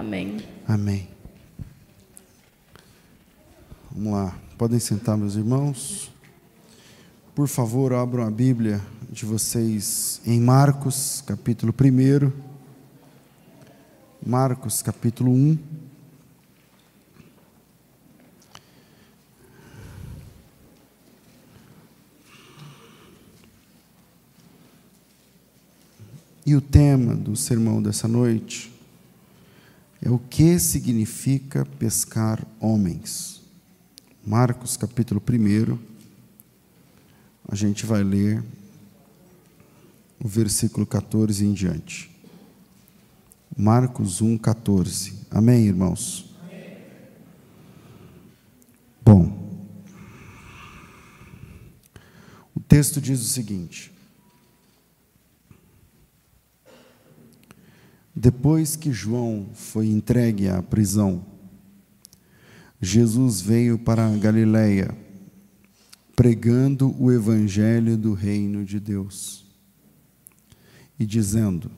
Amém. Amém. Vamos lá. Podem sentar, meus irmãos. Por favor, abram a Bíblia de vocês em Marcos, capítulo 1. Marcos, capítulo 1. E o tema do sermão dessa noite é o que significa pescar homens. Marcos capítulo 1, a gente vai ler o versículo 14 em diante. Marcos 1, 14. Amém, irmãos? Bom, o texto diz o seguinte: Depois que João foi entregue à prisão, Jesus veio para a Galiléia, pregando o evangelho do reino de Deus e dizendo: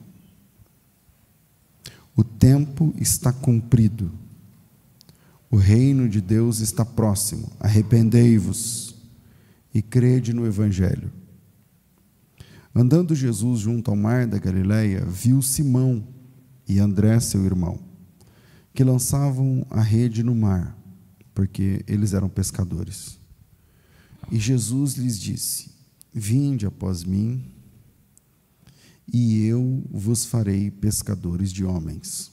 O tempo está cumprido, o reino de Deus está próximo, arrependei-vos e crede no evangelho. Andando Jesus junto ao mar da Galiléia, viu Simão e André, seu irmão, que lançavam a rede no mar, porque eles eram pescadores. E Jesus lhes disse: Vinde após mim, e eu vos farei pescadores de homens.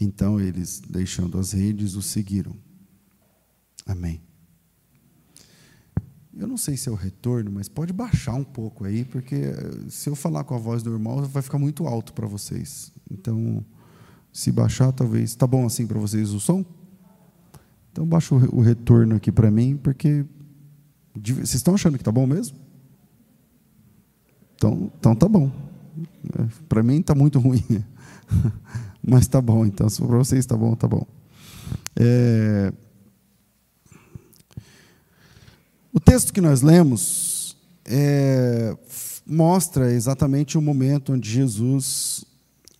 Então eles, deixando as redes, o seguiram. Amém. Eu não sei se é o retorno, mas pode baixar um pouco aí, porque eh, se eu falar com a voz normal, vai ficar muito alto para vocês. Então, se baixar, talvez. Está bom assim para vocês o som? Então, baixa o retorno aqui para mim, porque. Vocês estão achando que está bom mesmo? Então, então tá bom. É, para mim está muito ruim. Mas está bom, então. Se para vocês está bom, está bom. É, O texto que nós lemos é, mostra exatamente o momento onde Jesus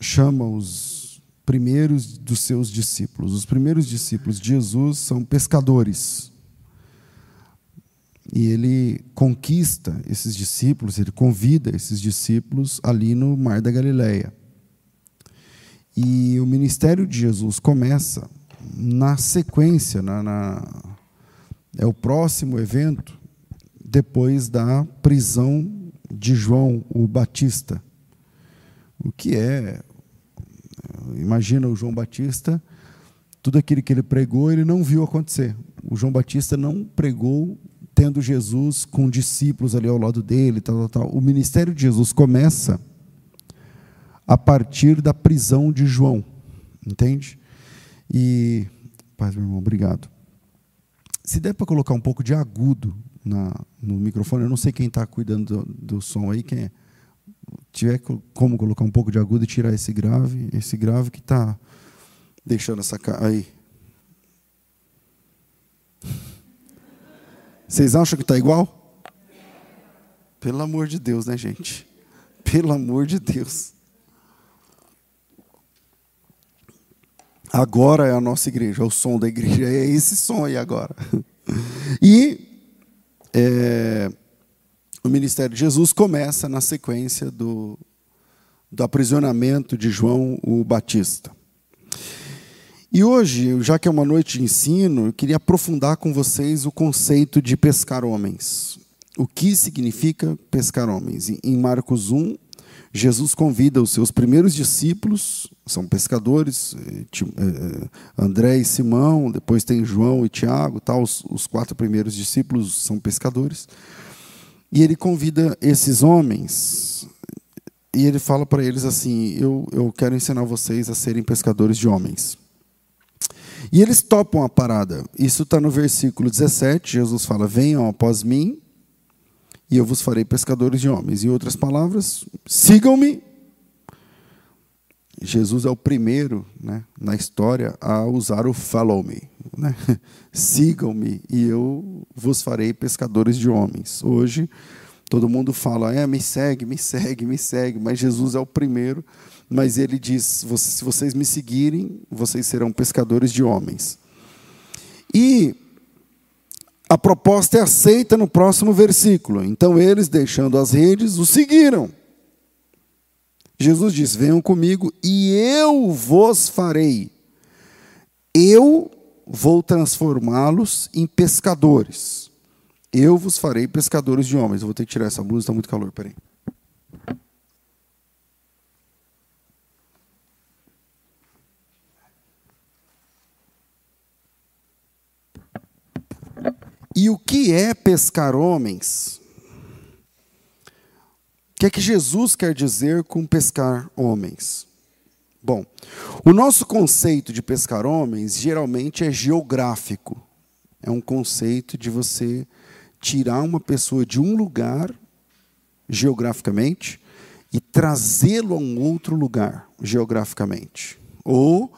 chama os primeiros dos seus discípulos. Os primeiros discípulos de Jesus são pescadores. E ele conquista esses discípulos, ele convida esses discípulos ali no Mar da Galileia. E o ministério de Jesus começa na sequência, na, na é o próximo evento depois da prisão de João o Batista. O que é? Imagina o João Batista, tudo aquilo que ele pregou, ele não viu acontecer. O João Batista não pregou tendo Jesus com discípulos ali ao lado dele, tal, tal, tal. O ministério de Jesus começa a partir da prisão de João, entende? E, paz, meu irmão, obrigado. Se der para colocar um pouco de agudo na, no microfone, eu não sei quem está cuidando do, do, som aí, quem é. Tiver como colocar um pouco de agudo e tirar esse grave, esse grave que está deixando essa aí. Vocês acham que está igual? Pelo amor de Deus, né, gente? Pelo amor de Deus. Agora é a nossa igreja, o som da igreja, é esse som aí agora. E é, o ministério de Jesus começa na sequência do, do aprisionamento de João o Batista. E hoje, já que é uma noite de ensino, eu queria aprofundar com vocês o conceito de pescar homens. O que significa pescar homens? Em Marcos 1, Jesus convida os seus primeiros discípulos, são pescadores, eh, eh, André e Simão, depois tem João e Tiago, tal, os, os quatro primeiros discípulos são pescadores. E ele convida esses homens, e ele fala para eles assim: eu, eu quero ensinar vocês a serem pescadores de homens. E eles topam a parada. Isso está no versículo 17. Jesus fala: Venham após mim, e eu vos farei pescadores de homens. Em outras palavras, sigam-me. Jesus é o primeiro né, na história a usar o follow me. Né? Sigam-me e eu vos farei pescadores de homens. Hoje, todo mundo fala, é, me segue, me segue, me segue, mas Jesus é o primeiro mas ele diz: se vocês me seguirem, vocês serão pescadores de homens. E a proposta é aceita no próximo versículo. Então eles, deixando as redes, o seguiram. Jesus diz: Venham comigo e eu vos farei. Eu vou transformá-los em pescadores. Eu vos farei pescadores de homens. Eu vou ter que tirar essa blusa, está muito calor. Peraí. E o que é pescar homens? O que é que Jesus quer dizer com pescar homens? Bom, o nosso conceito de pescar homens geralmente é geográfico. É um conceito de você tirar uma pessoa de um lugar geograficamente e trazê-lo a um outro lugar geograficamente. Ou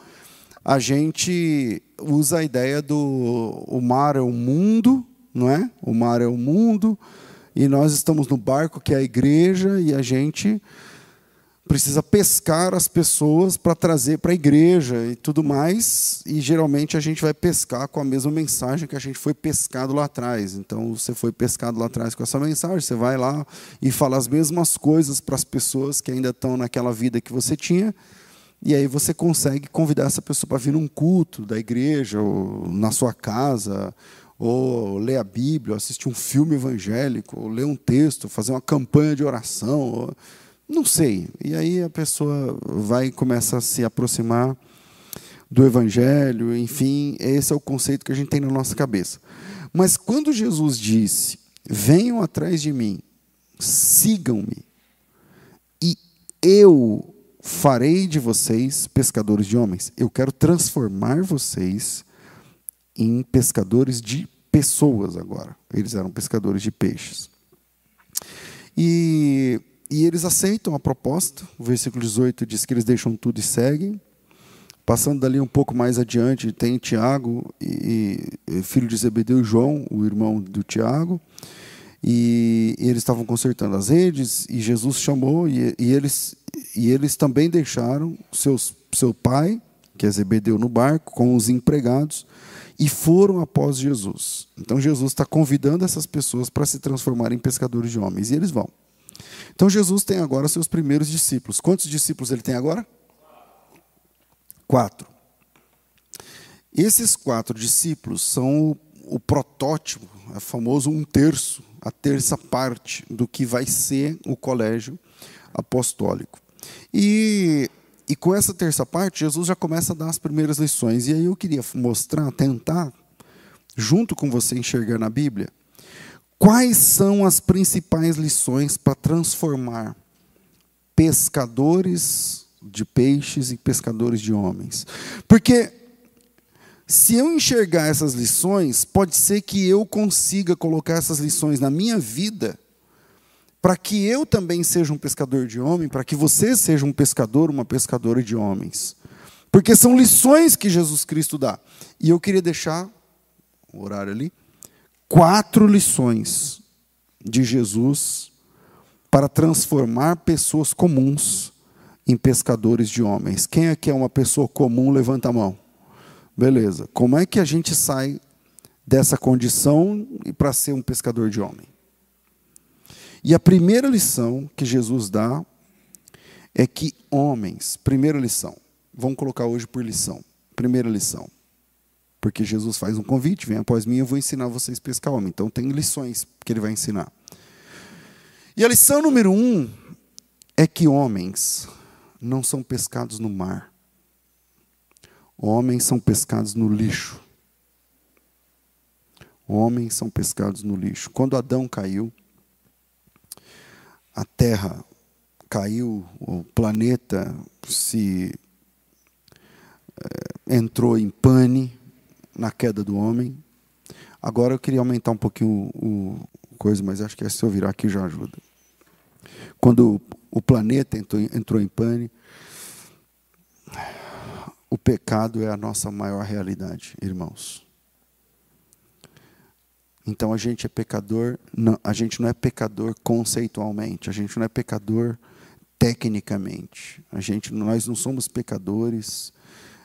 a gente usa a ideia do o mar é o mundo, não é? O mar é o mundo e nós estamos no barco que é a igreja e a gente precisa pescar as pessoas para trazer para a igreja e tudo mais. E geralmente a gente vai pescar com a mesma mensagem que a gente foi pescado lá atrás. Então você foi pescado lá atrás com essa mensagem, você vai lá e fala as mesmas coisas para as pessoas que ainda estão naquela vida que você tinha e aí você consegue convidar essa pessoa para vir num culto da igreja, ou na sua casa, ou ler a Bíblia, ou assistir um filme evangélico, ou ler um texto, fazer uma campanha de oração, ou... não sei. E aí a pessoa vai começa a se aproximar do evangelho, enfim, esse é o conceito que a gente tem na nossa cabeça. Mas quando Jesus disse: "Venham atrás de mim, sigam-me, e eu farei de vocês pescadores de homens. Eu quero transformar vocês em pescadores de pessoas agora. Eles eram pescadores de peixes. E, e eles aceitam a proposta. O versículo 18 diz que eles deixam tudo e seguem. Passando dali um pouco mais adiante, tem Tiago, e, e filho de Zebedeu e João, o irmão do Tiago. E, e eles estavam consertando as redes, e Jesus chamou, e, e eles e eles também deixaram seus, seu pai, que é Zebedeu, no barco, com os empregados, e foram após Jesus. Então Jesus está convidando essas pessoas para se transformarem em pescadores de homens, e eles vão. Então Jesus tem agora seus primeiros discípulos. Quantos discípulos ele tem agora? Quatro. Esses quatro discípulos são o, o protótipo, é famoso um terço, a terça parte do que vai ser o colégio apostólico. E, e com essa terça parte, Jesus já começa a dar as primeiras lições. E aí eu queria mostrar, tentar, junto com você enxergar na Bíblia, quais são as principais lições para transformar pescadores de peixes em pescadores de homens. Porque se eu enxergar essas lições, pode ser que eu consiga colocar essas lições na minha vida para que eu também seja um pescador de homens, para que você seja um pescador, uma pescadora de homens. Porque são lições que Jesus Cristo dá. E eu queria deixar, o horário ali, quatro lições de Jesus para transformar pessoas comuns em pescadores de homens. Quem aqui é uma pessoa comum, levanta a mão. Beleza. Como é que a gente sai dessa condição e para ser um pescador de homem? E a primeira lição que Jesus dá é que homens, primeira lição, vamos colocar hoje por lição, primeira lição, porque Jesus faz um convite, vem após mim, eu vou ensinar vocês a pescar homem. Então tem lições que ele vai ensinar. E a lição número um é que homens não são pescados no mar. Homens são pescados no lixo. Homens são pescados no lixo. Quando Adão caiu, a Terra caiu, o planeta se é, entrou em pane na queda do homem. Agora eu queria aumentar um pouquinho o, o coisa, mas acho que é se eu virar aqui já ajuda. Quando o planeta entrou, entrou em pane, o pecado é a nossa maior realidade, irmãos. Então a gente é pecador, não, a gente não é pecador conceitualmente, a gente não é pecador tecnicamente. A gente, nós não somos pecadores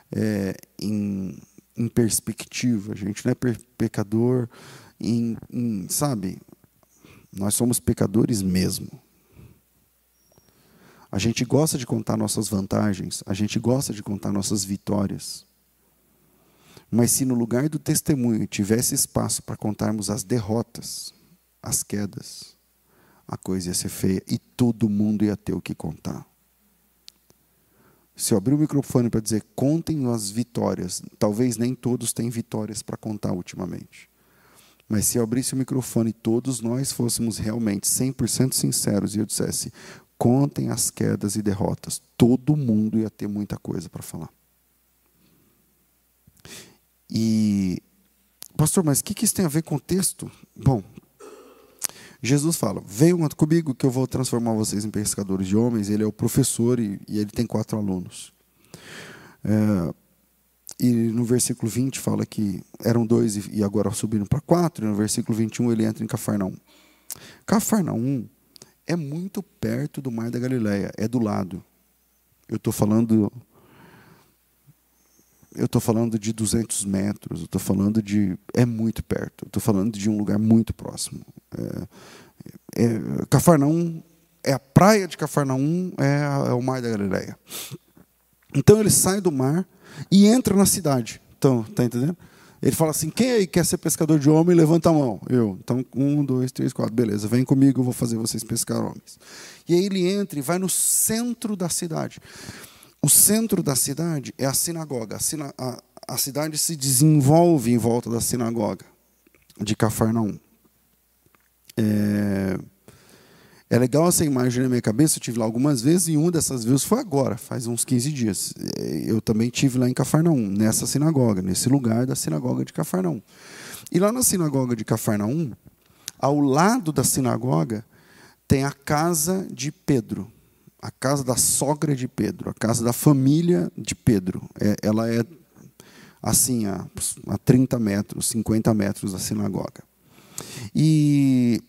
é, em, em, perspectiva. A gente não é pecador em, em, sabe? Nós somos pecadores mesmo. A gente gosta de contar nossas vantagens, a gente gosta de contar nossas vitórias. Mas se no lugar do testemunho tivesse espaço para contarmos as derrotas, as quedas, a coisa ia ser feia e todo mundo ia ter o que contar. Se eu abrir o microfone para dizer contem as vitórias, talvez nem todos têm vitórias para contar ultimamente. Mas se eu abrisse o microfone e todos nós fôssemos realmente 100% sinceros e eu dissesse contem as quedas e derrotas, todo mundo ia ter muita coisa para falar. E, pastor, mas o que, que isso tem a ver com o texto? Bom, Jesus fala: Venham comigo que eu vou transformar vocês em pescadores de homens. Ele é o professor e, e ele tem quatro alunos. É, e no versículo 20 fala que eram dois e, e agora subiram para quatro. E no versículo 21 ele entra em Cafarnaum. Cafarnaum é muito perto do Mar da Galileia, é do lado. Eu estou falando eu estou falando de 200 metros, eu estou falando de. É muito perto, estou falando de um lugar muito próximo. É, é, Cafarnaum, é a praia de Cafarnaum, é, é o mar da Galileia. Então ele sai do mar e entra na cidade. Então, tá entendendo? Ele fala assim: quem aí quer ser pescador de homem, levanta a mão. Eu. Então, um, dois, três, quatro. Beleza, vem comigo, eu vou fazer vocês pescar homens. E aí ele entra e vai no centro da cidade. O centro da cidade é a sinagoga. A, sina a, a cidade se desenvolve em volta da sinagoga de Cafarnaum. É, é legal essa imagem na minha cabeça, eu tive lá algumas vezes e uma dessas vezes foi agora, faz uns 15 dias. É, eu também tive lá em Cafarnaum, nessa sinagoga, nesse lugar da sinagoga de Cafarnaum. E lá na sinagoga de Cafarnaum, ao lado da sinagoga, tem a casa de Pedro a casa da sogra de Pedro, a casa da família de Pedro. É, ela é assim, a, a 30 metros, 50 metros da sinagoga. E,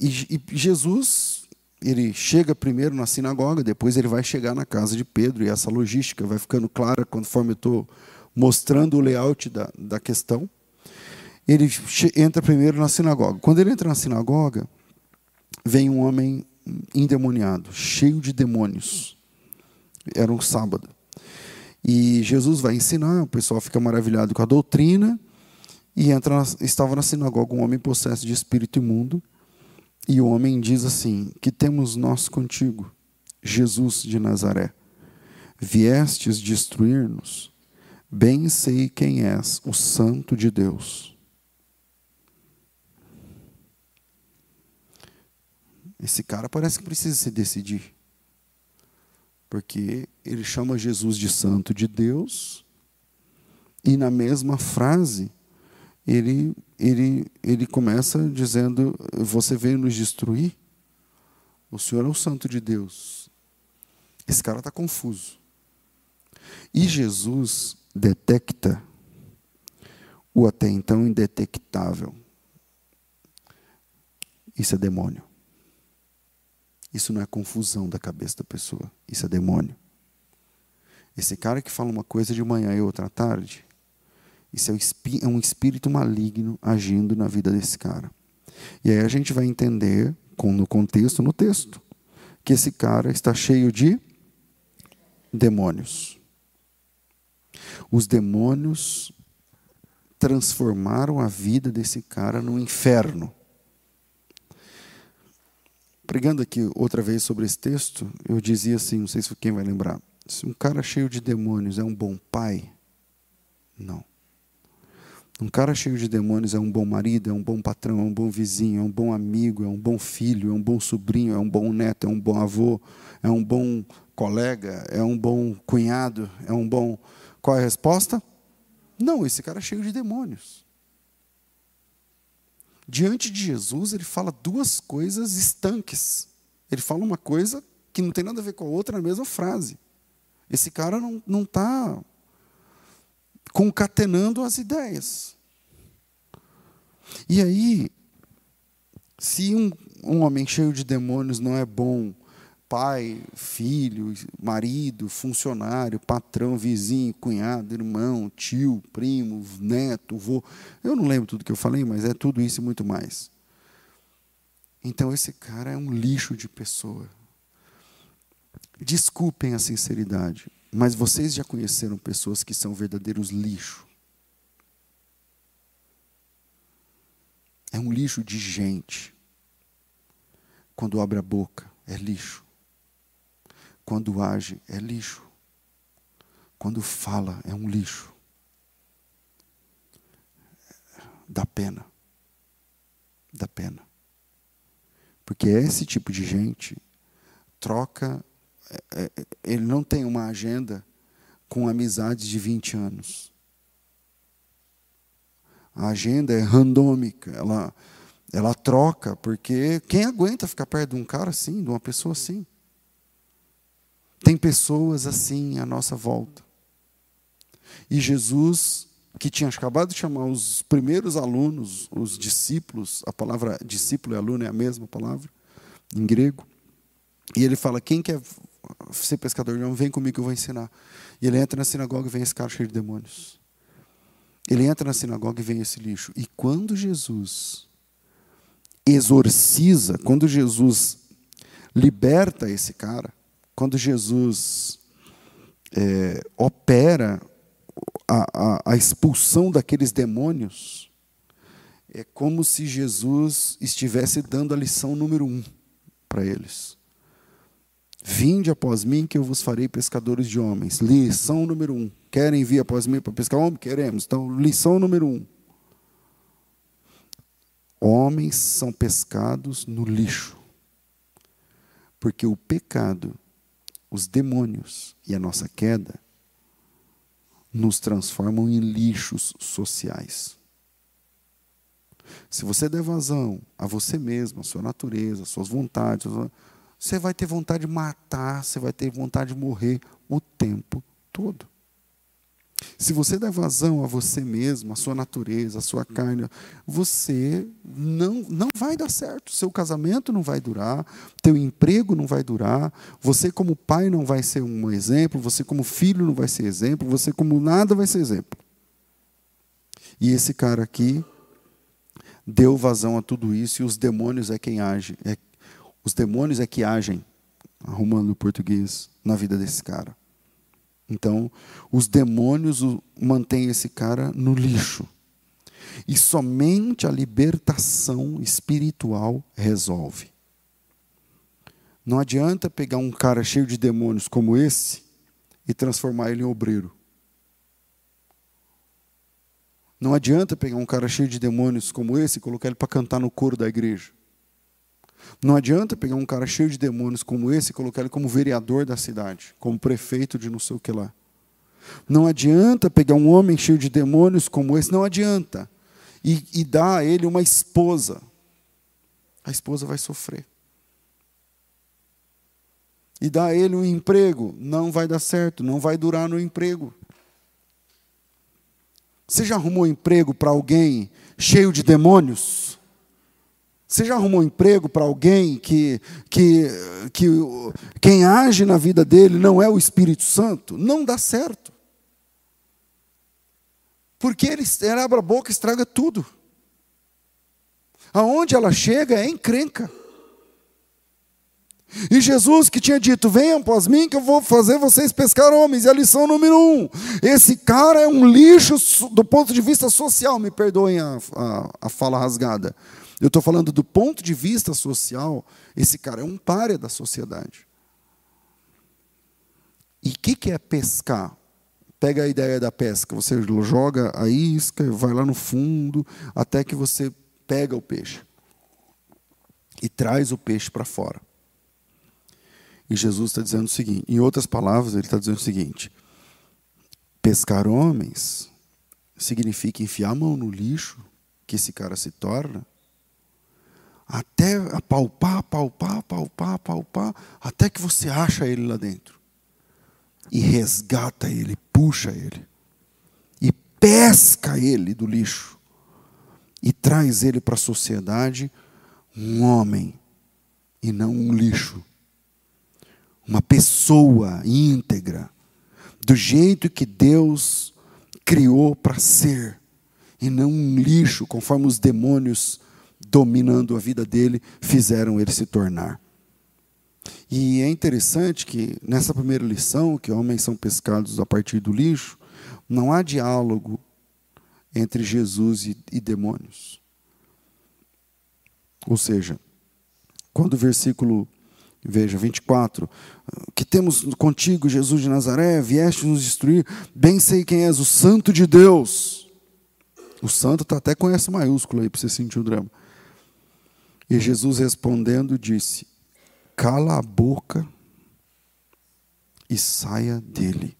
e, e Jesus, ele chega primeiro na sinagoga, depois ele vai chegar na casa de Pedro, e essa logística vai ficando clara conforme eu estou mostrando o layout da, da questão. Ele entra primeiro na sinagoga. Quando ele entra na sinagoga, vem um homem endemoniado, cheio de demônios. Era um sábado. E Jesus vai ensinar, o pessoal fica maravilhado com a doutrina, e entra, estava na sinagoga um homem possesso de espírito imundo, e o homem diz assim: Que temos nós contigo, Jesus de Nazaré? Viestes destruir-nos? Bem sei quem és, o Santo de Deus. Esse cara parece que precisa se decidir. Porque ele chama Jesus de santo de Deus, e na mesma frase, ele, ele, ele começa dizendo: Você veio nos destruir? O Senhor é o santo de Deus. Esse cara está confuso. E Jesus detecta o até então indetectável. Isso é demônio. Isso não é confusão da cabeça da pessoa, isso é demônio. Esse cara que fala uma coisa de manhã e outra à tarde, isso é, é um espírito maligno agindo na vida desse cara. E aí a gente vai entender, no contexto, no texto, que esse cara está cheio de demônios. Os demônios transformaram a vida desse cara no inferno. Pregando aqui outra vez sobre esse texto, eu dizia assim, não sei se quem vai lembrar, se um cara cheio de demônios é um bom pai, não. Um cara cheio de demônios é um bom marido, é um bom patrão, é um bom vizinho, é um bom amigo, é um bom filho, é um bom sobrinho, é um bom neto, é um bom avô, é um bom colega, é um bom cunhado, é um bom. Qual é a resposta? Não, esse cara é cheio de demônios. Diante de Jesus, ele fala duas coisas estanques. Ele fala uma coisa que não tem nada a ver com a outra na mesma frase. Esse cara não está concatenando as ideias. E aí, se um, um homem cheio de demônios não é bom pai, filho, marido, funcionário, patrão, vizinho, cunhado, irmão, tio, primo, neto, vô. Eu não lembro tudo que eu falei, mas é tudo isso e muito mais. Então esse cara é um lixo de pessoa. Desculpem a sinceridade, mas vocês já conheceram pessoas que são verdadeiros lixo. É um lixo de gente. Quando abre a boca, é lixo. Quando age, é lixo. Quando fala, é um lixo. Dá pena. Dá pena. Porque esse tipo de gente troca, é, é, ele não tem uma agenda com amizades de 20 anos. A agenda é randômica, ela, ela troca, porque quem aguenta ficar perto de um cara assim, de uma pessoa assim? Tem pessoas assim à nossa volta. E Jesus, que tinha acabado de chamar os primeiros alunos, os discípulos, a palavra discípulo e aluno é a mesma palavra, em grego. E ele fala: quem quer ser pescador de homem, vem comigo que eu vou ensinar. E ele entra na sinagoga e vem esse cara cheio de demônios. Ele entra na sinagoga e vem esse lixo. E quando Jesus exorciza, quando Jesus liberta esse cara, quando Jesus é, opera a, a, a expulsão daqueles demônios, é como se Jesus estivesse dando a lição número um para eles. Vinde após mim, que eu vos farei pescadores de homens. Lição número um. Querem vir após mim para pescar homem? Queremos. Então, lição número um. Homens são pescados no lixo. Porque o pecado os demônios e a nossa queda nos transformam em lixos sociais. Se você der vazão a você mesmo, a sua natureza, as suas vontades, você vai ter vontade de matar, você vai ter vontade de morrer o tempo todo. Se você der vazão a você mesmo, a sua natureza, a sua carne, você não, não vai dar certo. Seu casamento não vai durar, teu emprego não vai durar, você como pai não vai ser um exemplo, você como filho não vai ser exemplo, você como nada vai ser exemplo. E esse cara aqui deu vazão a tudo isso e os demônios é quem age, é, os demônios é que agem, arrumando o português, na vida desse cara. Então, os demônios mantêm esse cara no lixo. E somente a libertação espiritual resolve. Não adianta pegar um cara cheio de demônios como esse e transformar ele em obreiro. Não adianta pegar um cara cheio de demônios como esse e colocar ele para cantar no coro da igreja. Não adianta pegar um cara cheio de demônios como esse e colocar ele como vereador da cidade, como prefeito de não sei o que lá. Não adianta pegar um homem cheio de demônios como esse, não adianta. E, e dar a ele uma esposa. A esposa vai sofrer. E dar a ele um emprego, não vai dar certo, não vai durar no emprego. Você já arrumou emprego para alguém cheio de demônios? Você já arrumou um emprego para alguém que, que, que quem age na vida dele não é o Espírito Santo? Não dá certo. Porque ele, ele abre a boca e estraga tudo. Aonde ela chega é encrenca. E Jesus que tinha dito: Venham após mim, que eu vou fazer vocês pescar homens. E a lição número um: esse cara é um lixo do ponto de vista social. Me perdoem a, a, a fala rasgada. Eu estou falando do ponto de vista social, esse cara é um párea da sociedade. E o que, que é pescar? Pega a ideia da pesca, você joga a isca, vai lá no fundo, até que você pega o peixe e traz o peixe para fora. E Jesus está dizendo o seguinte, em outras palavras, ele está dizendo o seguinte: pescar homens significa enfiar a mão no lixo que esse cara se torna até apalpar, apalpar, apalpar, apalpar, até que você acha ele lá dentro. E resgata ele, puxa ele. E pesca ele do lixo. E traz ele para a sociedade um homem e não um lixo. uma pessoa íntegra, do jeito que Deus criou para ser, e não um lixo, conforme os demônios dominando a vida dele fizeram ele se tornar. E é interessante que nessa primeira lição, que homens são pescados a partir do lixo, não há diálogo entre Jesus e, e demônios. Ou seja, quando o versículo, veja, 24, que temos contigo, Jesus de Nazaré, vieste nos destruir, bem sei quem és, o Santo de Deus. O santo está até com essa maiúscula aí, para você sentir o drama. E Jesus respondendo disse: Cala a boca e saia dele.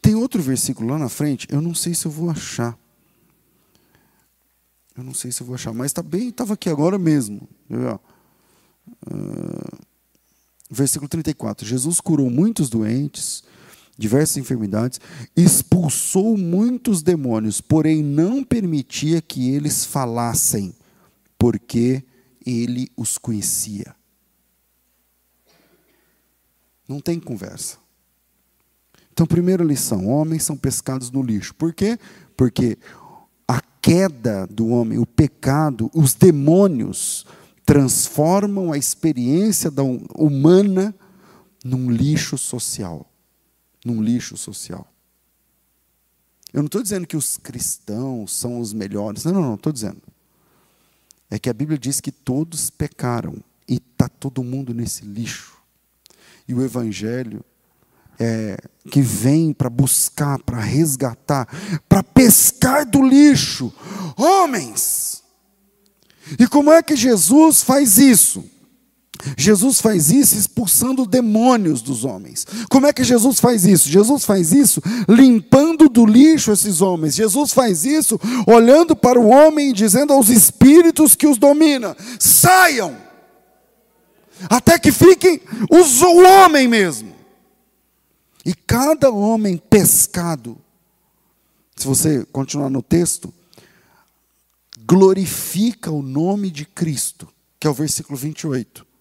Tem outro versículo lá na frente, eu não sei se eu vou achar. Eu não sei se eu vou achar, mas está bem, estava aqui agora mesmo. Uh, versículo 34. Jesus curou muitos doentes, diversas enfermidades, expulsou muitos demônios, porém não permitia que eles falassem, porque ele os conhecia. Não tem conversa. Então, primeira lição: homens são pescados no lixo. Por quê? Porque a queda do homem, o pecado, os demônios transformam a experiência da humana num lixo social. Num lixo social. Eu não estou dizendo que os cristãos são os melhores. Não, não, não, estou dizendo. É que a Bíblia diz que todos pecaram e está todo mundo nesse lixo. E o Evangelho é, que vem para buscar, para resgatar, para pescar do lixo homens. E como é que Jesus faz isso? Jesus faz isso expulsando demônios dos homens. Como é que Jesus faz isso? Jesus faz isso limpando do lixo esses homens. Jesus faz isso olhando para o homem e dizendo aos espíritos que os domina: saiam, até que fiquem os, o homem mesmo. E cada homem pescado, se você continuar no texto, glorifica o nome de Cristo, que é o versículo 28.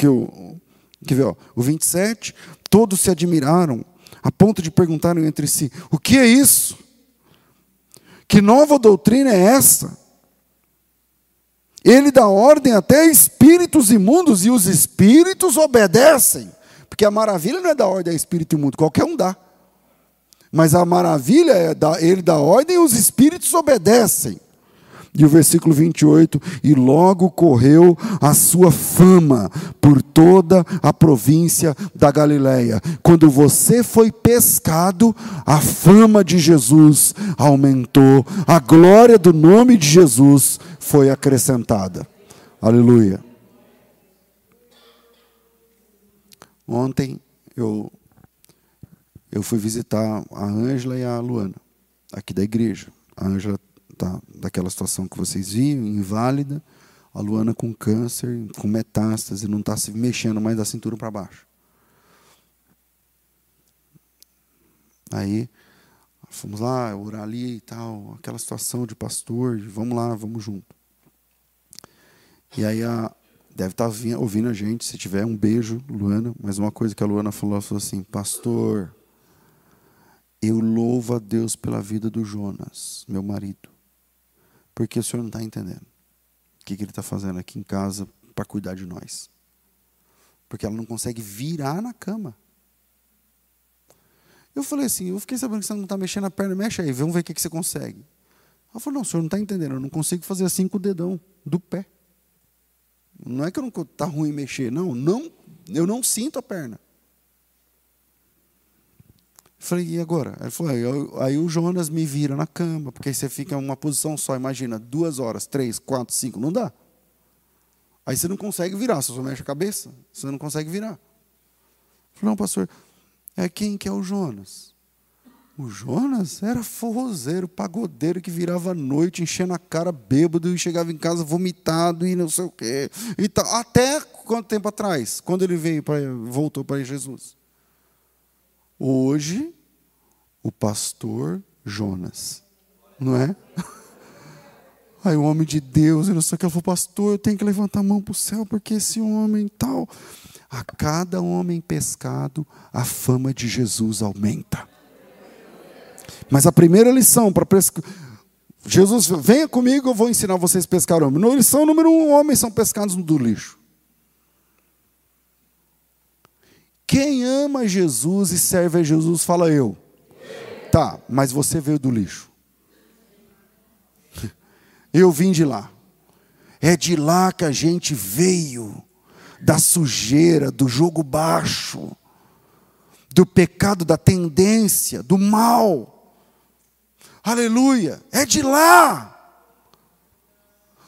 Que o, que vê, ó, o 27, todos se admiraram, a ponto de perguntarem entre si: o que é isso? Que nova doutrina é essa? Ele dá ordem até a espíritos imundos e os espíritos obedecem. Porque a maravilha não é da ordem a espírito imundo, qualquer um dá. Mas a maravilha é ele dá ordem e os espíritos obedecem. E o versículo 28, e logo correu a sua fama por toda a província da Galileia. Quando você foi pescado, a fama de Jesus aumentou, a glória do nome de Jesus foi acrescentada. Aleluia. Ontem eu, eu fui visitar a Ângela e a Luana, aqui da igreja. A Ângela está daquela situação que vocês viram, inválida. A Luana com câncer, com metástase, não está se mexendo mais da cintura para baixo. Aí fomos lá, orar ali e tal, aquela situação de pastor, de vamos lá, vamos junto. E aí a, deve estar tá ouvindo a gente, se tiver um beijo, Luana, mas uma coisa que a Luana falou, ela falou assim, pastor, eu louvo a Deus pela vida do Jonas, meu marido. Porque o senhor não está entendendo o que, que ele está fazendo aqui em casa para cuidar de nós. Porque ela não consegue virar na cama. Eu falei assim, eu fiquei sabendo que você não está mexendo a perna, mexe aí, vamos ver o que, que você consegue. Ela falou, não, o senhor não está entendendo, eu não consigo fazer assim com o dedão do pé. Não é que eu não está ruim mexer, não, não, eu não sinto a perna. Falei, e agora? Ele falou, aí, aí, o Jonas me vira na cama, porque você fica em uma posição só, imagina, duas horas, três, quatro, cinco, não dá. Aí você não consegue virar, você só mexe a cabeça, você não consegue virar. falei, não, pastor, é quem que é o Jonas? O Jonas era forrozeiro, pagodeiro que virava à noite, enchendo a cara bêbado e chegava em casa vomitado e não sei o quê. E tal. Até quanto tempo atrás? Quando ele veio para voltou para Jesus? Hoje, o pastor Jonas. Não é? Aí o homem de Deus, eu não sei o que, ele falou, pastor, eu tenho que levantar a mão para o céu, porque esse homem tal. A cada homem pescado, a fama de Jesus aumenta. Mas a primeira lição para pescar. Jesus, venha comigo, eu vou ensinar vocês a pescar homem. Na lição número um, homens são pescados do lixo. Quem ama Jesus e serve a Jesus, fala eu. Tá, mas você veio do lixo. Eu vim de lá. É de lá que a gente veio, da sujeira, do jogo baixo, do pecado, da tendência, do mal. Aleluia, é de lá.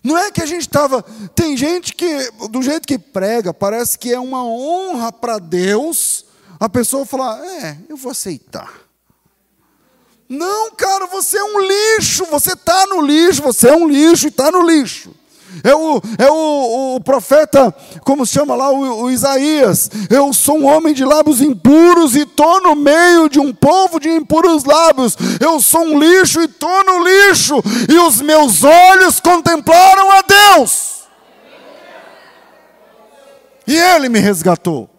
Não é que a gente estava. Tem gente que, do jeito que prega, parece que é uma honra para Deus a pessoa falar: é, eu vou aceitar. Não, cara, você é um lixo, você está no lixo, você é um lixo e está no lixo. É o, é o, o profeta, como se chama lá, o, o, Isaías. Eu sou um homem de lábios impuros e estou no meio de um povo de impuros lábios. Eu sou um lixo e estou no lixo. E os meus olhos contemplaram a Deus. E Ele me resgatou.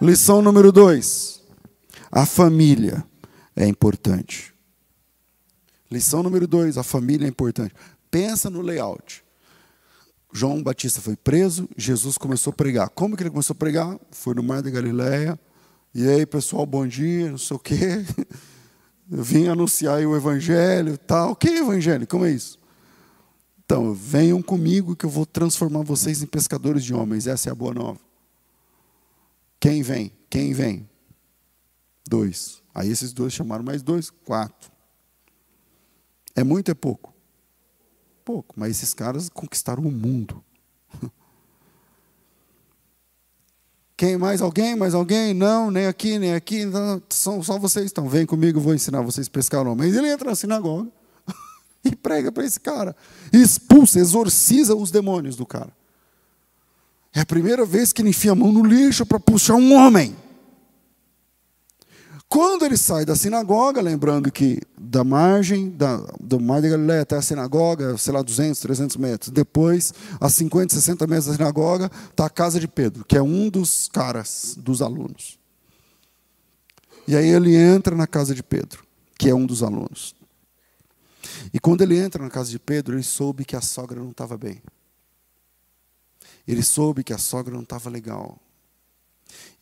Lição número dois: a família é importante. Lição número dois: a família é importante. Pensa no layout. João Batista foi preso, Jesus começou a pregar. Como que ele começou a pregar? Foi no Mar da Galileia. E aí, pessoal, bom dia, não sei o quê. Eu vim anunciar o evangelho, tal. Que evangelho? Como é isso? Então, venham comigo que eu vou transformar vocês em pescadores de homens. Essa é a boa nova. Quem vem? Quem vem? Dois. Aí esses dois chamaram mais dois, quatro. É muito, é pouco? Pouco, mas esses caras conquistaram o mundo. Quem mais alguém? Mais alguém? Não, nem aqui, nem aqui. Não, são só vocês estão. Vem comigo, vou ensinar vocês a pescar homens. Ele entra na sinagoga e prega para esse cara. Expulsa, exorciza os demônios do cara. É a primeira vez que ele enfia a mão no lixo para puxar um homem. Quando ele sai da sinagoga, lembrando que da margem da, do Mar de Galileia até a sinagoga, sei lá, 200, 300 metros. Depois, a 50, 60 metros da sinagoga, está a casa de Pedro, que é um dos caras, dos alunos. E aí ele entra na casa de Pedro, que é um dos alunos. E quando ele entra na casa de Pedro, ele soube que a sogra não estava bem. Ele soube que a sogra não estava legal.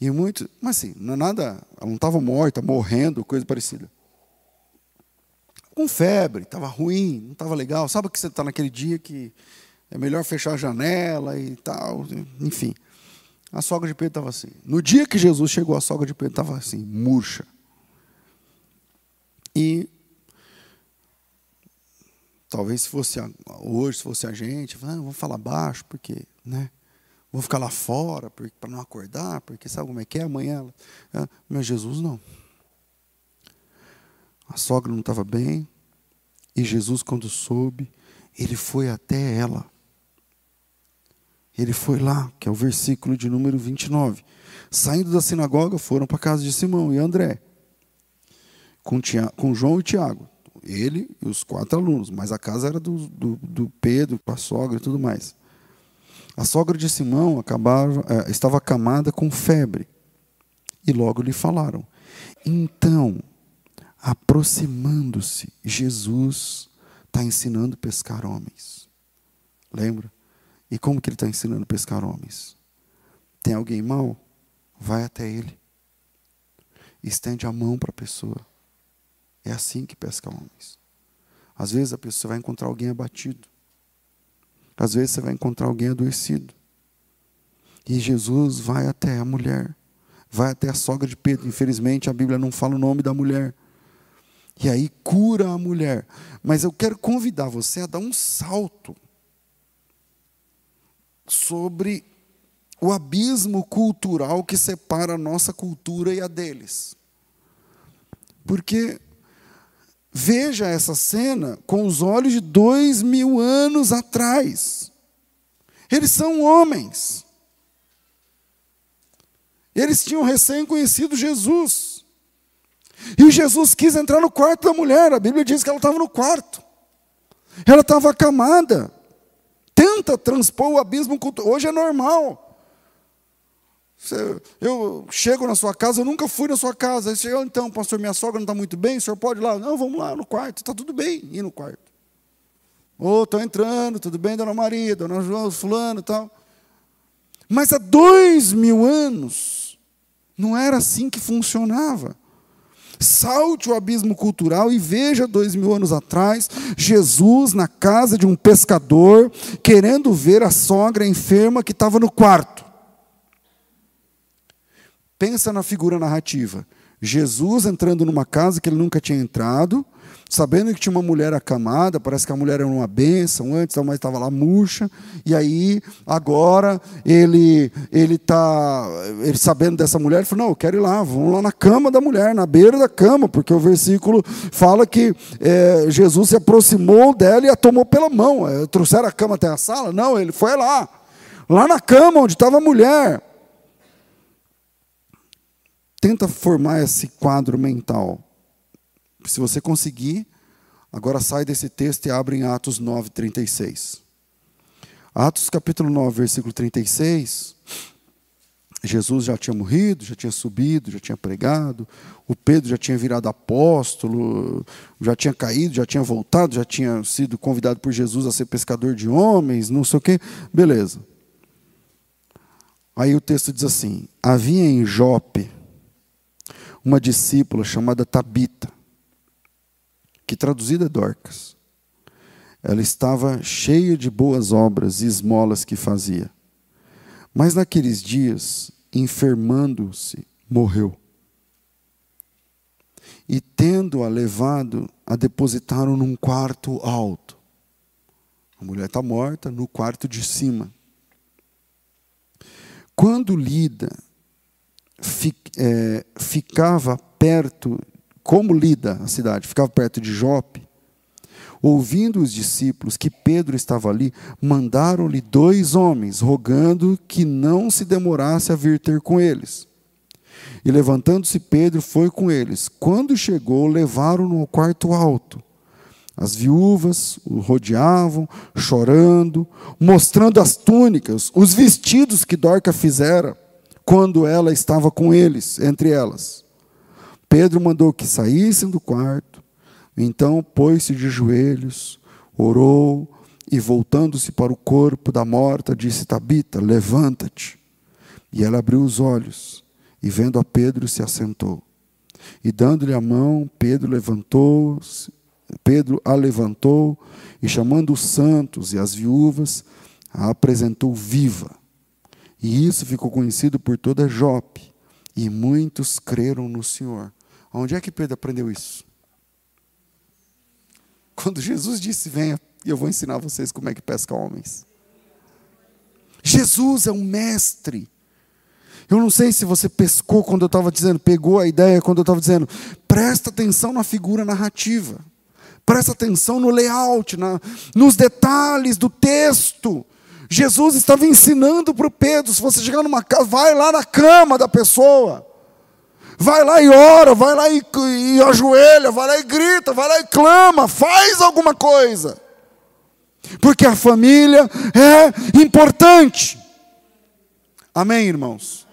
E muito, mas assim, não é nada, ela não estava morta, morrendo, coisa parecida. Com febre, estava ruim, não estava legal. Sabe que você está naquele dia que é melhor fechar a janela e tal, enfim. A sogra de Pedro estava assim. No dia que Jesus chegou, a sogra de Pedro estava assim, murcha. E talvez se fosse hoje, se fosse a gente, ah, vamos falar baixo, porque, né? Vou ficar lá fora para não acordar, porque sabe como é que é amanhã? Ela, mas Jesus não. A sogra não estava bem, e Jesus, quando soube, ele foi até ela. Ele foi lá, que é o versículo de número 29. Saindo da sinagoga, foram para a casa de Simão e André, com, Tiago, com João e Tiago. Ele e os quatro alunos, mas a casa era do, do, do Pedro, com a sogra e tudo mais. A sogra de Simão acabava, eh, estava acamada com febre. E logo lhe falaram. Então, aproximando-se, Jesus está ensinando a pescar homens. Lembra? E como que ele está ensinando a pescar homens? Tem alguém mal? Vai até ele. Estende a mão para a pessoa. É assim que pesca homens. Às vezes a pessoa vai encontrar alguém abatido. Às vezes você vai encontrar alguém adoecido. E Jesus vai até a mulher, vai até a sogra de Pedro. Infelizmente a Bíblia não fala o nome da mulher. E aí cura a mulher. Mas eu quero convidar você a dar um salto sobre o abismo cultural que separa a nossa cultura e a deles. Porque Veja essa cena com os olhos de dois mil anos atrás. Eles são homens. Eles tinham recém conhecido Jesus. E Jesus quis entrar no quarto da mulher. A Bíblia diz que ela estava no quarto. Ela estava acamada. Tenta transpor o abismo. Hoje é normal. Eu chego na sua casa, eu nunca fui na sua casa. Aí você, então, pastor, minha sogra não está muito bem, o senhor pode ir lá? Não, vamos lá no quarto, está tudo bem, ir no quarto. Ô, oh, estou entrando, tudo bem, dona Maria, dona João, fulano e tal. Mas há dois mil anos, não era assim que funcionava. Salte o abismo cultural e veja dois mil anos atrás, Jesus na casa de um pescador, querendo ver a sogra enferma que estava no quarto. Pensa na figura narrativa. Jesus entrando numa casa que ele nunca tinha entrado, sabendo que tinha uma mulher acamada, parece que a mulher era uma bênção, antes mãe estava lá murcha, e aí, agora, ele ele está, ele sabendo dessa mulher, ele falou, não, eu quero ir lá, vamos lá na cama da mulher, na beira da cama, porque o versículo fala que é, Jesus se aproximou dela e a tomou pela mão, é, trouxeram a cama até a sala? Não, ele foi lá, lá na cama onde estava a mulher, Tenta formar esse quadro mental. Se você conseguir, agora sai desse texto e abre em Atos 9, 36. Atos capítulo 9, versículo 36. Jesus já tinha morrido, já tinha subido, já tinha pregado, o Pedro já tinha virado apóstolo, já tinha caído, já tinha voltado, já tinha sido convidado por Jesus a ser pescador de homens, não sei o quê. Beleza. Aí o texto diz assim: Havia em Jope uma discípula chamada Tabita, que traduzida é Dorcas. Ela estava cheia de boas obras e esmolas que fazia. Mas naqueles dias, enfermando-se, morreu. E tendo-a levado, a depositaram num quarto alto. A mulher está morta no quarto de cima. Quando Lida é, ficava perto, como lida a cidade, ficava perto de Jope, ouvindo os discípulos que Pedro estava ali, mandaram-lhe dois homens, rogando que não se demorasse a vir ter com eles. E levantando-se Pedro foi com eles. Quando chegou, levaram-no ao quarto alto. As viúvas o rodeavam, chorando, mostrando as túnicas, os vestidos que Dorca fizera quando ela estava com eles, entre elas. Pedro mandou que saíssem do quarto, então pôs-se de joelhos, orou e, voltando-se para o corpo da morta, disse: Tabita, levanta-te. E ela abriu os olhos e, vendo a Pedro, se assentou. E dando-lhe a mão, Pedro levantou, Pedro a levantou e, chamando os santos e as viúvas, a apresentou viva. E isso ficou conhecido por toda Jope. E muitos creram no Senhor. Onde é que Pedro aprendeu isso? Quando Jesus disse: Venha, eu vou ensinar vocês como é que pesca homens. Jesus é um mestre. Eu não sei se você pescou quando eu estava dizendo, pegou a ideia quando eu estava dizendo, presta atenção na figura narrativa, presta atenção no layout, na, nos detalhes do texto. Jesus estava ensinando para o Pedro: se você chegar numa casa, vai lá na cama da pessoa. Vai lá e ora, vai lá e, e ajoelha, vai lá e grita, vai lá e clama, faz alguma coisa. Porque a família é importante. Amém, irmãos?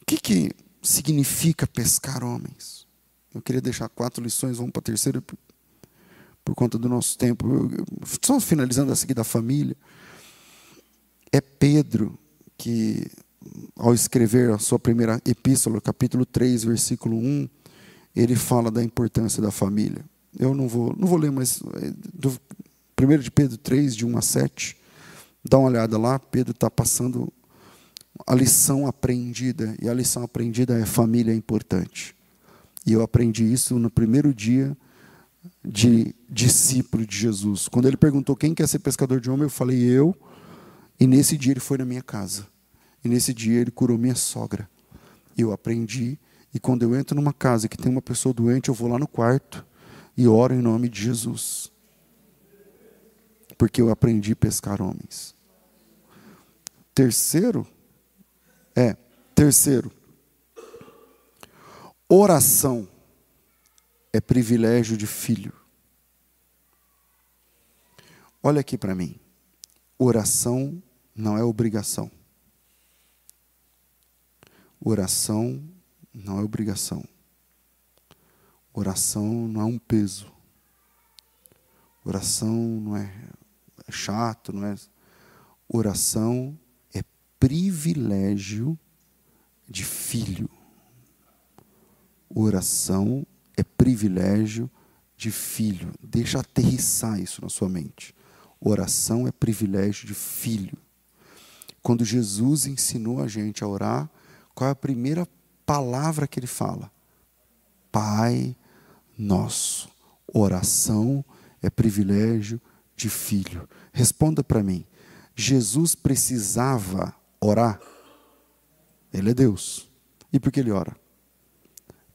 O que, que significa pescar homens? Eu queria deixar quatro lições, vamos para a terceira, por conta do nosso tempo. Só finalizando essa aqui da família. É Pedro que, ao escrever a sua primeira epístola, capítulo 3, versículo 1, ele fala da importância da família. Eu não vou, não vou ler, mas é, do 1 de Pedro 3, de 1 a 7, dá uma olhada lá, Pedro está passando a lição aprendida, e a lição aprendida é família é importante. E eu aprendi isso no primeiro dia de discípulo de Jesus. Quando ele perguntou quem quer ser pescador de homem, eu falei eu. E nesse dia ele foi na minha casa. E nesse dia ele curou minha sogra. Eu aprendi. E quando eu entro numa casa que tem uma pessoa doente, eu vou lá no quarto e oro em nome de Jesus. Porque eu aprendi a pescar homens. Terceiro, é, terceiro, oração é privilégio de filho. Olha aqui para mim. Oração não é obrigação. Oração não é obrigação. Oração não é um peso. Oração não é chato, não é. Oração é privilégio de filho. Oração é privilégio de filho. Deixa aterrissar isso na sua mente. Oração é privilégio de filho. Quando Jesus ensinou a gente a orar, qual é a primeira palavra que ele fala? Pai nosso. Oração é privilégio de filho. Responda para mim. Jesus precisava orar? Ele é Deus. E por que ele ora?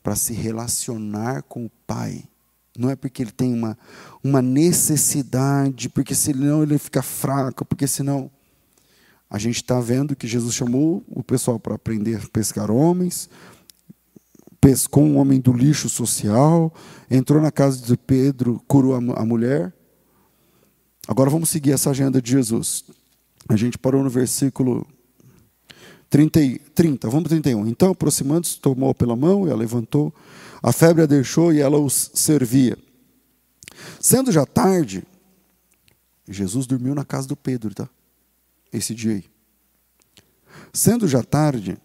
Para se relacionar com o Pai. Não é porque ele tem uma, uma necessidade, porque senão ele fica fraco, porque senão. A gente está vendo que Jesus chamou o pessoal para aprender a pescar homens, pescou um homem do lixo social, entrou na casa de Pedro, curou a, a mulher. Agora vamos seguir essa agenda de Jesus. A gente parou no versículo 30, 30 vamos 31. Então, aproximando-se, tomou pela mão e a levantou. A febre a deixou e ela os servia. Sendo já tarde, Jesus dormiu na casa do Pedro, tá? Esse dia aí. Sendo já tarde,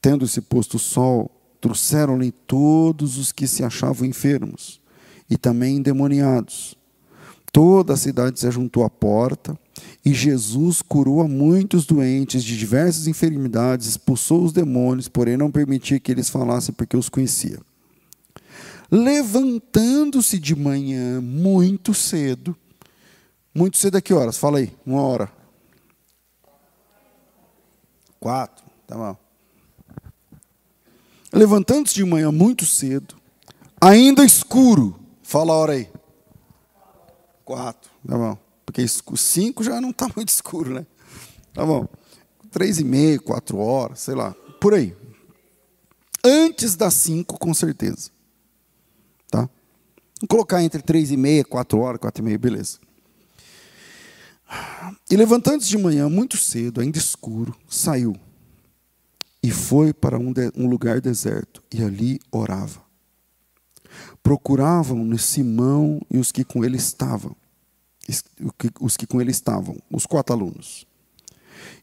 tendo-se posto o sol, trouxeram-lhe todos os que se achavam enfermos e também endemoniados. Toda a cidade se juntou à porta e Jesus curou a muitos doentes de diversas enfermidades, expulsou os demônios, porém não permitia que eles falassem porque os conhecia. Levantando-se de manhã muito cedo, muito cedo a que horas? Fala aí, uma hora. Quatro, tá bom. Levantando-se de manhã muito cedo, ainda escuro, fala a hora aí. Quatro, tá bom. Porque cinco já não está muito escuro, né? Tá bom. Três e meia, quatro horas, sei lá, por aí. Antes das cinco, com certeza. Tá? Vou colocar entre três e meia, quatro horas, quatro e meia, beleza. E levantando-se de manhã, muito cedo, ainda escuro, saiu e foi para um, de, um lugar deserto e ali orava. Procuravam-no Simão e os que com ele estavam, os que com ele estavam, os quatro alunos.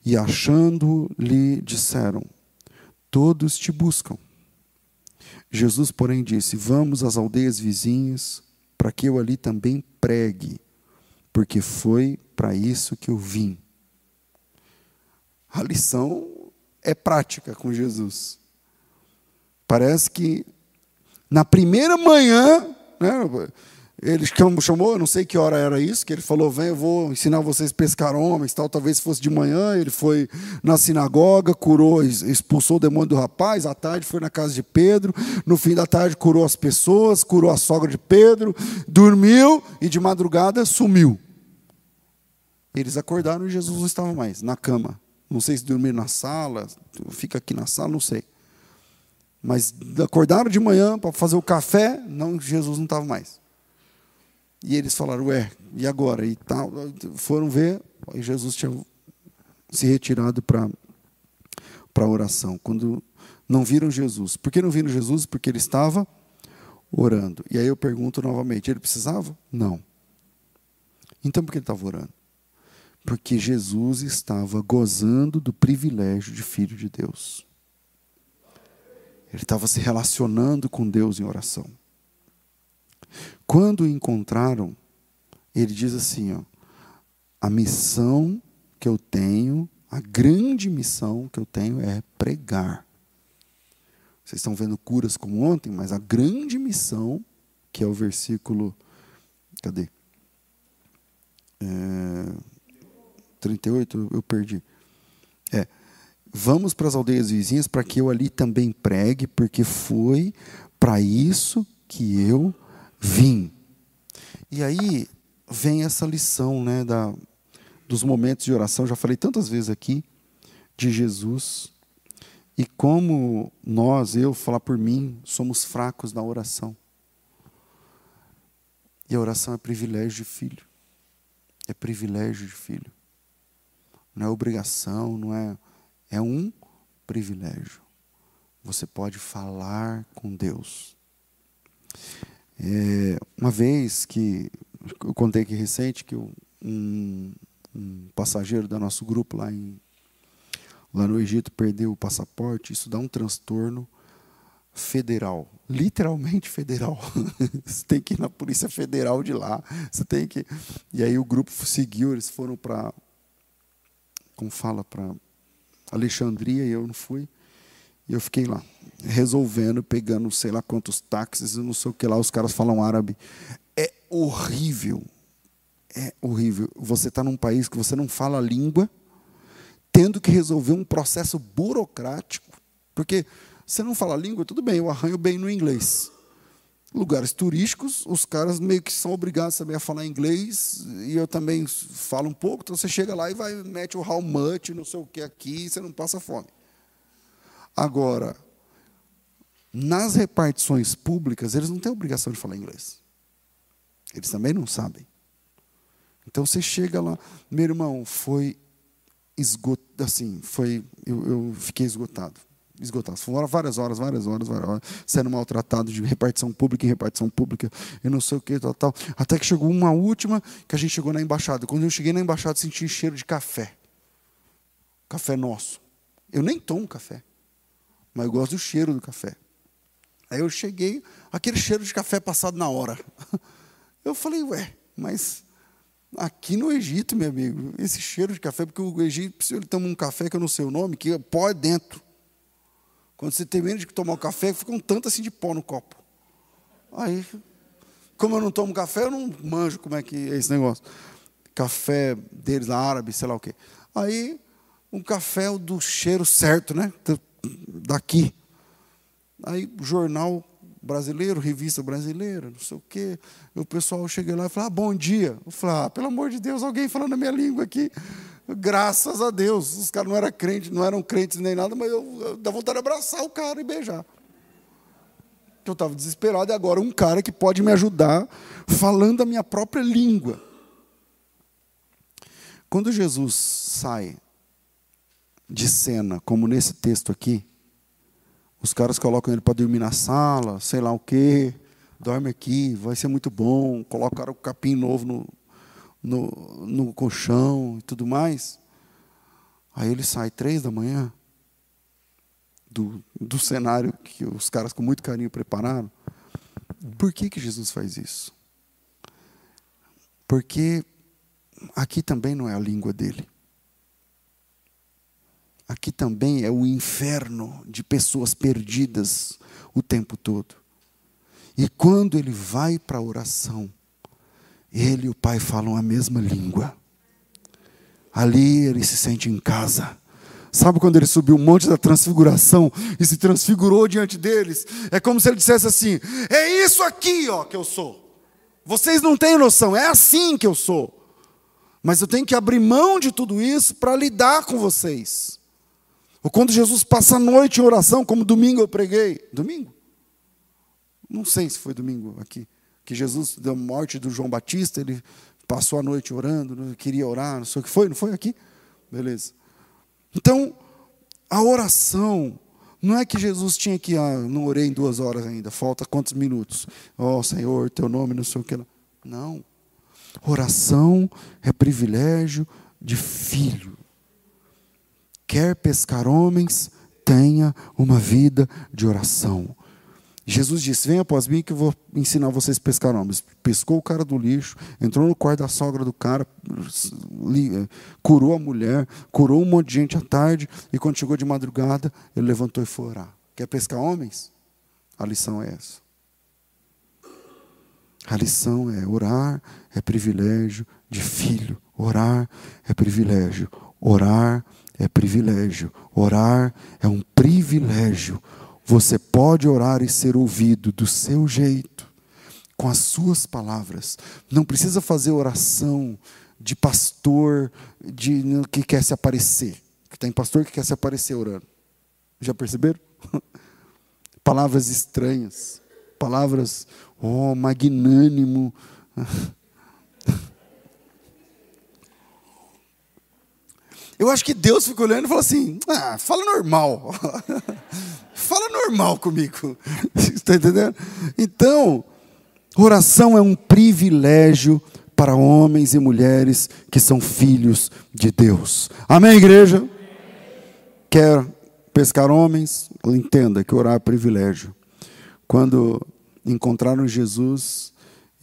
E achando-lhe disseram: Todos te buscam. Jesus, porém, disse: Vamos às aldeias vizinhas, para que eu ali também pregue, porque foi para isso que eu vim. A lição é prática com Jesus. Parece que na primeira manhã, né, ele chamou, não sei que hora era isso, que ele falou: Vem, eu vou ensinar vocês a pescar homens, tal. Talvez fosse de manhã. Ele foi na sinagoga, curou, expulsou o demônio do rapaz. À tarde foi na casa de Pedro. No fim da tarde curou as pessoas, curou a sogra de Pedro, dormiu e de madrugada sumiu. Eles acordaram e Jesus não estava mais na cama. Não sei se dormir na sala, fica aqui na sala, não sei. Mas acordaram de manhã para fazer o café, não, Jesus não estava mais. E eles falaram, ué, e agora? E tal, foram ver, e Jesus tinha se retirado para a oração. Quando não viram Jesus. Por que não viram Jesus? Porque ele estava orando. E aí eu pergunto novamente, ele precisava? Não. Então por que ele estava orando? Porque Jesus estava gozando do privilégio de filho de Deus. Ele estava se relacionando com Deus em oração. Quando o encontraram, ele diz assim: ó, a missão que eu tenho, a grande missão que eu tenho é pregar. Vocês estão vendo curas como ontem, mas a grande missão, que é o versículo. Cadê? É, 38, eu perdi. É. Vamos para as aldeias vizinhas para que eu ali também pregue, porque foi para isso que eu vim. E aí vem essa lição né, da, dos momentos de oração, já falei tantas vezes aqui, de Jesus. E como nós, eu, falar por mim, somos fracos na oração. E a oração é privilégio de filho. É privilégio de filho não é obrigação, não é. É um privilégio. Você pode falar com Deus. É, uma vez que eu contei aqui recente que um, um passageiro do nosso grupo lá, em, lá no Egito perdeu o passaporte, isso dá um transtorno federal, literalmente federal. você tem que ir na polícia federal de lá. Você tem que. E aí o grupo seguiu, eles foram para como fala para Alexandria e eu não fui. E eu fiquei lá, resolvendo, pegando sei lá quantos táxis, não sei o que lá, os caras falam árabe. É horrível. É horrível. Você está num país que você não fala a língua, tendo que resolver um processo burocrático. Porque você não fala a língua, tudo bem, eu arranho bem no inglês. Lugares turísticos, os caras meio que são obrigados também a falar inglês, e eu também falo um pouco, então você chega lá e vai, mete o how much, não sei o que aqui, e você não passa fome. Agora, nas repartições públicas, eles não têm obrigação de falar inglês. Eles também não sabem. Então você chega lá, meu irmão, foi esgotado, assim, foi, eu, eu fiquei esgotado esgotado. Foram várias horas, várias horas, várias horas, sendo maltratado de repartição pública em repartição pública, e não sei o que, tal, tal. Até que chegou uma última, que a gente chegou na embaixada. Quando eu cheguei na embaixada, senti cheiro de café. Café nosso. Eu nem tomo café mas eu gosto do cheiro do café. Aí eu cheguei, aquele cheiro de café passado na hora. Eu falei, ué, mas aqui no Egito, meu amigo, esse cheiro de café, porque o egípcio ele toma um café que eu não sei o nome, que é pó é dentro. Quando você termina de tomar o café, fica um tanto assim de pó no copo. Aí, como eu não tomo café, eu não manjo como é que é esse negócio. Café deles, árabe, sei lá o quê. Aí, um café do cheiro certo, né? daqui. Aí, jornal brasileiro, revista brasileira, não sei o quê. O pessoal chega lá e fala, ah, bom dia. Eu falo, ah, pelo amor de Deus, alguém falando a minha língua aqui. Graças a Deus. Os caras não eram crentes, não eram crentes nem nada, mas eu, eu dá vontade de abraçar o cara e beijar. Eu estava desesperado e agora um cara que pode me ajudar falando a minha própria língua. Quando Jesus sai de cena, como nesse texto aqui. Os caras colocam ele para dormir na sala, sei lá o quê. Dorme aqui, vai ser muito bom. Colocaram o capim novo no, no, no colchão e tudo mais. Aí ele sai três da manhã do, do cenário que os caras com muito carinho prepararam. Por que, que Jesus faz isso? Porque aqui também não é a língua dele aqui também é o inferno de pessoas perdidas o tempo todo. E quando ele vai para a oração, ele e o pai falam a mesma língua. Ali ele se sente em casa. Sabe quando ele subiu o monte da transfiguração e se transfigurou diante deles? É como se ele dissesse assim: É isso aqui, ó, que eu sou. Vocês não têm noção, é assim que eu sou. Mas eu tenho que abrir mão de tudo isso para lidar com vocês. Ou quando Jesus passa a noite em oração, como domingo eu preguei. Domingo? Não sei se foi domingo aqui. Que Jesus, da morte do João Batista, ele passou a noite orando, queria orar, não sei o que foi, não foi aqui? Beleza. Então, a oração, não é que Jesus tinha que, ah, não orei em duas horas ainda, falta quantos minutos? Ó oh, Senhor, teu nome, não sei o que. Não. Oração é privilégio de filho quer pescar homens, tenha uma vida de oração. Jesus disse: Venha após mim que eu vou ensinar vocês a pescar homens. Pescou o cara do lixo, entrou no quarto da sogra do cara, curou a mulher, curou um monte de gente à tarde, e quando chegou de madrugada, ele levantou e foi orar. Quer pescar homens? A lição é essa. A lição é orar é privilégio de filho. Orar é privilégio. Orar é privilégio. Orar é um privilégio. Você pode orar e ser ouvido do seu jeito, com as suas palavras. Não precisa fazer oração de pastor de, que quer se aparecer. Que tem pastor que quer se aparecer orando. Já perceberam? palavras estranhas. Palavras, oh, magnânimo. Eu acho que Deus ficou olhando e falou assim: ah, fala normal. fala normal comigo. Está entendendo? Então, oração é um privilégio para homens e mulheres que são filhos de Deus. Amém, igreja? Quer pescar homens? Entenda que orar é privilégio. Quando encontraram Jesus,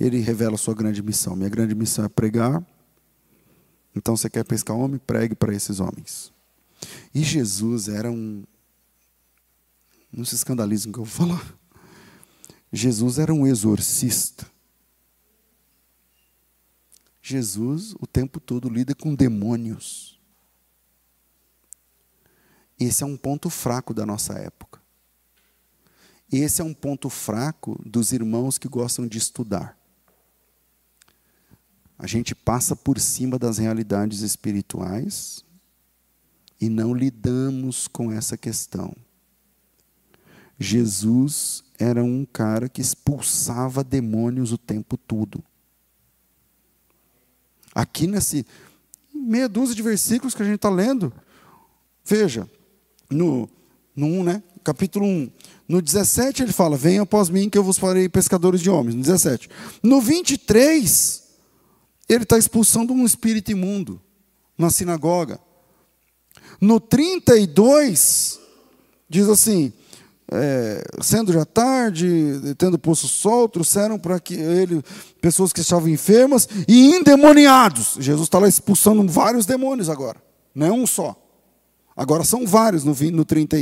ele revela a sua grande missão. Minha grande missão é pregar. Então, você quer pescar homem? Pregue para esses homens. E Jesus era um. Não se escandalize com o que eu vou falar. Jesus era um exorcista. Jesus, o tempo todo, lida com demônios. Esse é um ponto fraco da nossa época. Esse é um ponto fraco dos irmãos que gostam de estudar. A gente passa por cima das realidades espirituais e não lidamos com essa questão. Jesus era um cara que expulsava demônios o tempo todo. Aqui nesse meia dúzia de versículos que a gente está lendo, veja, no, no 1, né? capítulo 1. No 17 ele fala: Venha após mim que eu vos farei pescadores de homens. No 17. No 23, ele está expulsando um espírito imundo na sinagoga. No 32, diz assim: é, sendo já tarde, tendo posto sol, trouxeram para que ele pessoas que estavam enfermas e endemoniados. Jesus está lá expulsando vários demônios agora, não é um só. Agora são vários no, no 30,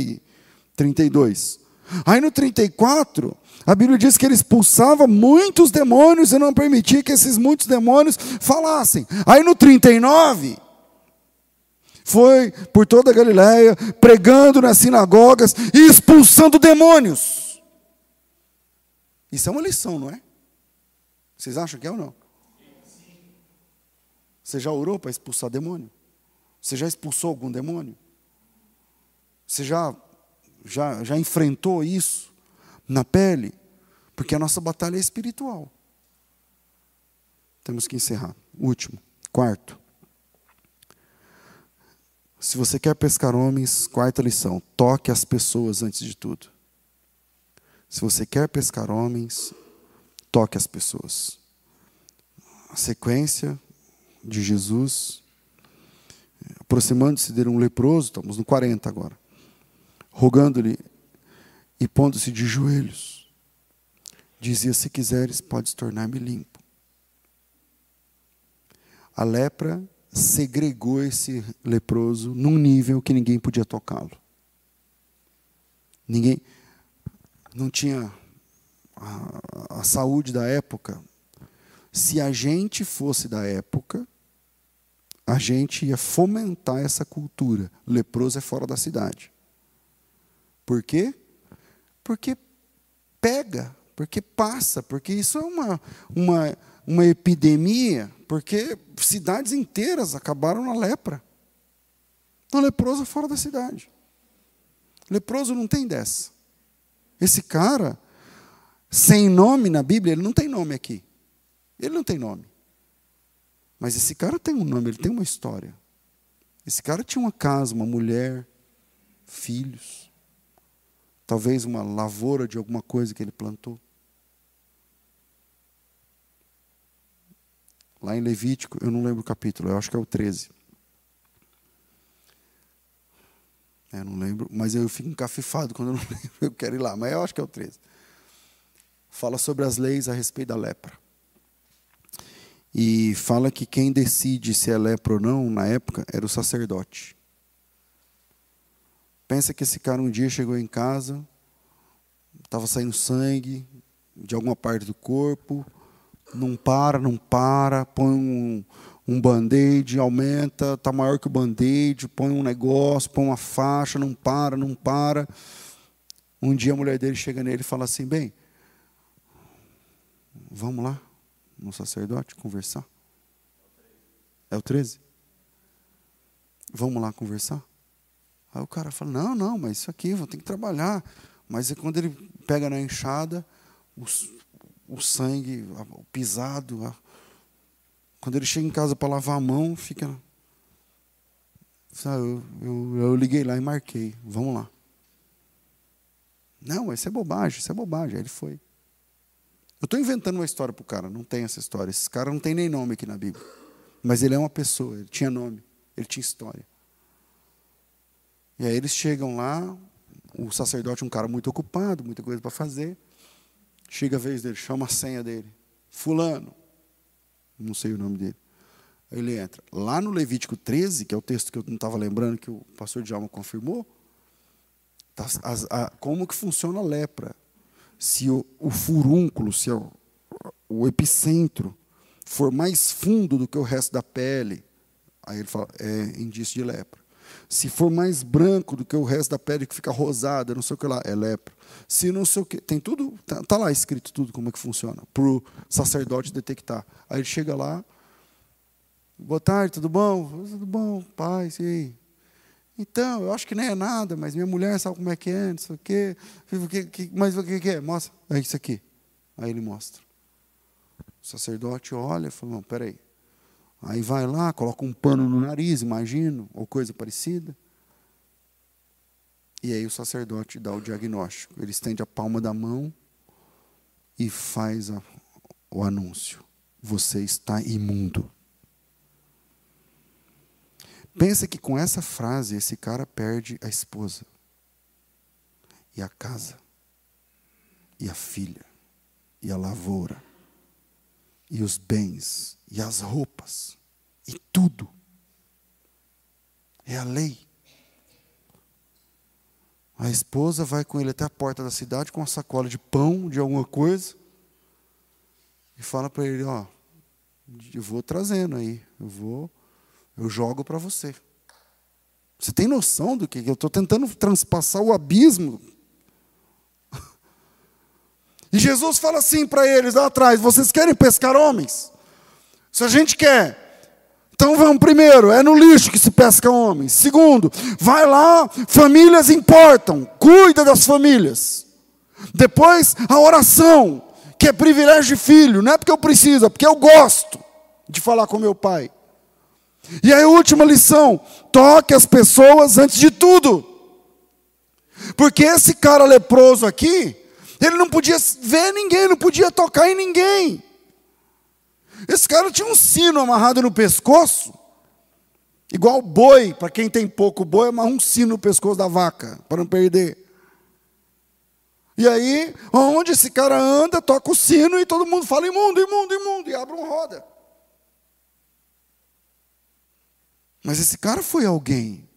32. Aí no 34, a Bíblia diz que ele expulsava muitos demônios e não permitia que esses muitos demônios falassem. Aí no 39, foi por toda a Galiléia, pregando nas sinagogas e expulsando demônios. Isso é uma lição, não é? Vocês acham que é ou não? Você já orou para expulsar demônio? Você já expulsou algum demônio? Você já, já, já enfrentou isso na pele? Porque a nossa batalha é espiritual. Temos que encerrar. Último, quarto. Se você quer pescar homens, quarta lição: toque as pessoas antes de tudo. Se você quer pescar homens, toque as pessoas. A sequência de Jesus, aproximando-se de um leproso, estamos no 40 agora, rogando-lhe e pondo-se de joelhos, dizia: Se quiseres, podes tornar-me limpo. A lepra segregou esse leproso num nível que ninguém podia tocá-lo. Ninguém não tinha a, a, saúde da época. Se a gente fosse da época, a gente ia fomentar essa cultura. Leproso é fora da cidade. Por quê? Porque pega, porque passa, porque isso é uma, uma, uma epidemia porque cidades inteiras acabaram na lepra. Então, leproso fora da cidade. Leproso não tem dessa. Esse cara, sem nome na Bíblia, ele não tem nome aqui. Ele não tem nome. Mas esse cara tem um nome, ele tem uma história. Esse cara tinha uma casa, uma mulher, filhos. Talvez uma lavoura de alguma coisa que ele plantou. Lá em Levítico, eu não lembro o capítulo, eu acho que é o 13. É, não lembro, mas eu fico encafifado quando eu não lembro, eu quero ir lá, mas eu acho que é o 13. Fala sobre as leis a respeito da lepra. E fala que quem decide se é lepra ou não, na época, era o sacerdote. Pensa que esse cara um dia chegou em casa, estava saindo sangue de alguma parte do corpo, não para, não para, põe um, um band-aid, aumenta, está maior que o band-aid, põe um negócio, põe uma faixa, não para, não para. Um dia a mulher dele chega nele e fala assim: bem, vamos lá no sacerdote conversar. É o 13? Vamos lá conversar? Aí o cara fala: não, não, mas isso aqui, vou ter que trabalhar. Mas é quando ele pega na enxada, os, o sangue, o pisado. Quando ele chega em casa para lavar a mão, fica. Sabe, eu, eu, eu liguei lá e marquei. Vamos lá. Não, isso é bobagem, isso é bobagem. Aí ele foi. Eu estou inventando uma história para o cara, não tem essa história. Esse cara não tem nem nome aqui na Bíblia. Mas ele é uma pessoa, ele tinha nome, ele tinha história. E aí eles chegam lá, o sacerdote é um cara muito ocupado, muita coisa para fazer. Chega a vez dele, chama a senha dele. Fulano. Não sei o nome dele. Ele entra. Lá no Levítico 13, que é o texto que eu não estava lembrando, que o pastor Djalma confirmou, tá, a, como que funciona a lepra. Se o, o furúnculo, se o, o epicentro for mais fundo do que o resto da pele, aí ele fala, é indício de lepra. Se for mais branco do que o resto da pele que fica rosada, não sei o que lá, é lepra. Se não sei o que, tem tudo, tá, tá lá escrito tudo como é que funciona, para o sacerdote detectar. Aí ele chega lá, boa tarde, tudo bom? Tudo bom, pai, e aí? Então, eu acho que nem é nada, mas minha mulher sabe como é que é, não sei o quê. Mas o que é? Mostra. É isso aqui. Aí ele mostra. O sacerdote olha e fala, não, peraí. Aí vai lá, coloca um pano no nariz, imagino, ou coisa parecida. E aí o sacerdote dá o diagnóstico. Ele estende a palma da mão e faz a, o anúncio. Você está imundo. Pensa que com essa frase esse cara perde a esposa, e a casa, e a filha, e a lavoura, e os bens, e as roupas, e tudo. É a lei. A esposa vai com ele até a porta da cidade com uma sacola de pão, de alguma coisa, e fala para ele: Ó, eu vou trazendo aí, eu vou eu jogo para você. Você tem noção do que eu estou tentando transpassar o abismo? E Jesus fala assim para eles lá atrás: vocês querem pescar homens? Se a gente quer, então vamos primeiro, é no lixo que se pesca homens. Segundo, vai lá, famílias importam, cuida das famílias. Depois, a oração, que é privilégio de filho, não é porque eu preciso, é porque eu gosto de falar com meu pai. E aí, a última lição: toque as pessoas antes de tudo. Porque esse cara leproso aqui, ele não podia ver ninguém, não podia tocar em ninguém. Esse cara tinha um sino amarrado no pescoço, igual boi, para quem tem pouco boi, amarra um sino no pescoço da vaca, para não perder. E aí, onde esse cara anda, toca o sino e todo mundo fala imundo, imundo, imundo, e abre uma roda. Mas esse cara foi alguém.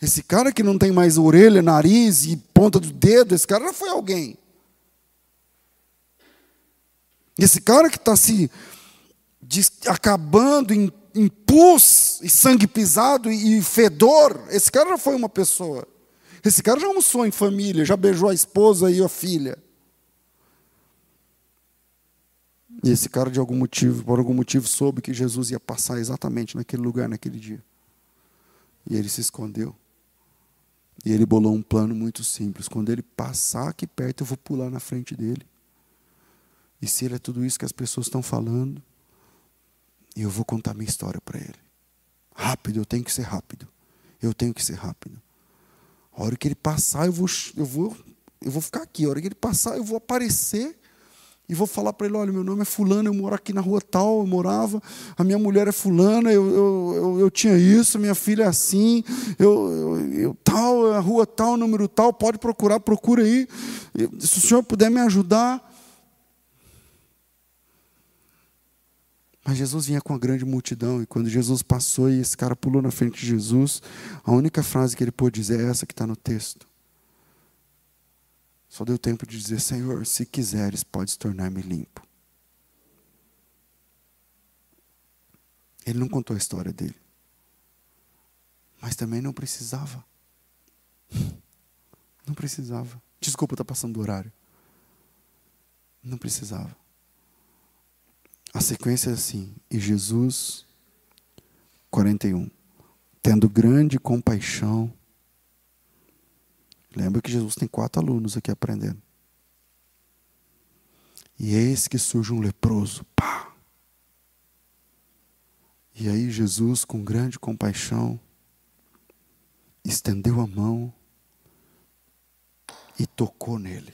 Esse cara que não tem mais orelha, nariz e ponta do dedo, esse cara foi alguém. Esse cara que está se acabando em, em pus e sangue pisado e fedor, esse cara já foi uma pessoa. Esse cara já almoçou em família, já beijou a esposa e a filha. E esse cara, de algum motivo, por algum motivo, soube que Jesus ia passar exatamente naquele lugar, naquele dia. E ele se escondeu. E ele bolou um plano muito simples. Quando ele passar aqui perto, eu vou pular na frente dele. E se ele é tudo isso que as pessoas estão falando, eu vou contar minha história para ele. Rápido, eu tenho que ser rápido. Eu tenho que ser rápido. A hora que ele passar, eu vou, eu vou, eu vou ficar aqui. A hora que ele passar, eu vou aparecer e vou falar para ele: olha, meu nome é Fulano, eu moro aqui na rua tal, eu morava, a minha mulher é Fulana, eu, eu, eu, eu tinha isso, minha filha é assim, eu, eu, eu, tal, a rua tal, número tal, pode procurar, procura aí. Se o senhor puder me ajudar. Mas Jesus vinha com a grande multidão, e quando Jesus passou e esse cara pulou na frente de Jesus, a única frase que ele pôde dizer é essa que está no texto. Só deu tempo de dizer: Senhor, se quiseres, podes tornar-me limpo. Ele não contou a história dele. Mas também não precisava. Não precisava. Desculpa, está passando do horário. Não precisava. A sequência é assim: e Jesus, 41, tendo grande compaixão, Lembra que Jesus tem quatro alunos aqui aprendendo. E eis que surge um leproso. Pá! E aí Jesus, com grande compaixão, estendeu a mão e tocou nele.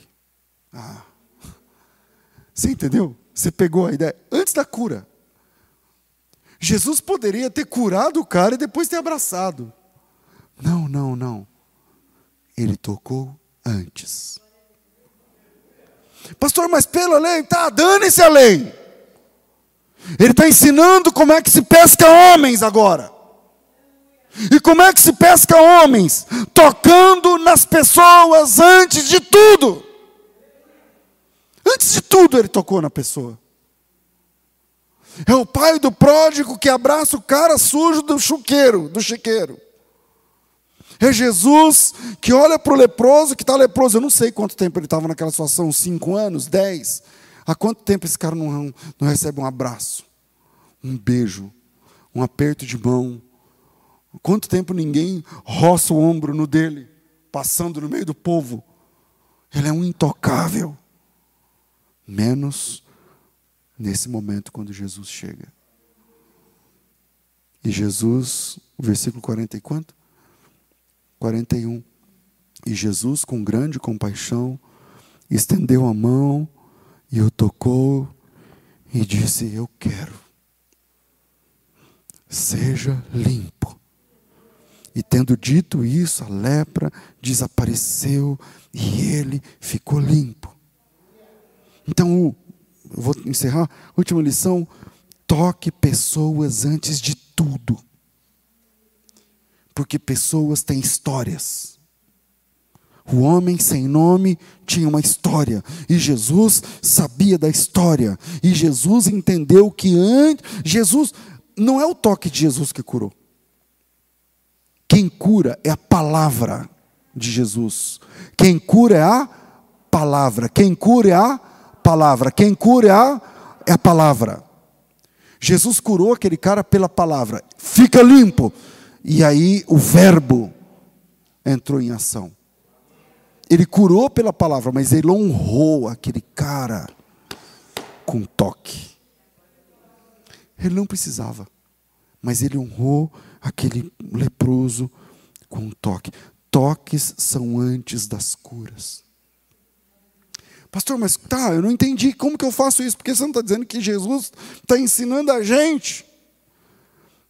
Ah. Você entendeu? Você pegou a ideia antes da cura. Jesus poderia ter curado o cara e depois ter abraçado. Não, não, não. Ele tocou antes. Pastor, mas pela lei, tá, dane-se a lei. Ele está ensinando como é que se pesca homens agora. E como é que se pesca homens? Tocando nas pessoas antes de tudo. Antes de tudo, ele tocou na pessoa. É o pai do pródigo que abraça o cara sujo do chuqueiro, do chiqueiro. É Jesus que olha para o leproso que está leproso. Eu não sei quanto tempo ele estava naquela situação, cinco anos, dez. Há quanto tempo esse cara não, não recebe um abraço, um beijo, um aperto de mão? Quanto tempo ninguém roça o ombro no dele, passando no meio do povo? Ele é um intocável. Menos nesse momento quando Jesus chega. E Jesus, o versículo 40 e quanto? 41. E Jesus, com grande compaixão, estendeu a mão e o tocou e disse: Eu quero. Seja limpo. E tendo dito isso, a lepra desapareceu e ele ficou limpo. Então, vou encerrar. Última lição: toque pessoas antes de tudo porque pessoas têm histórias. O homem sem nome tinha uma história, e Jesus sabia da história, e Jesus entendeu que antes. Jesus, não é o toque de Jesus que curou. Quem cura é a palavra de Jesus. Quem cura é a palavra. Quem cura é a palavra. Quem cura é a, é a palavra. Jesus curou aquele cara pela palavra. Fica limpo. E aí o verbo entrou em ação. Ele curou pela palavra, mas ele honrou aquele cara com toque. Ele não precisava, mas ele honrou aquele leproso com toque. Toques são antes das curas. Pastor, mas tá, eu não entendi como que eu faço isso, porque você não está dizendo que Jesus está ensinando a gente.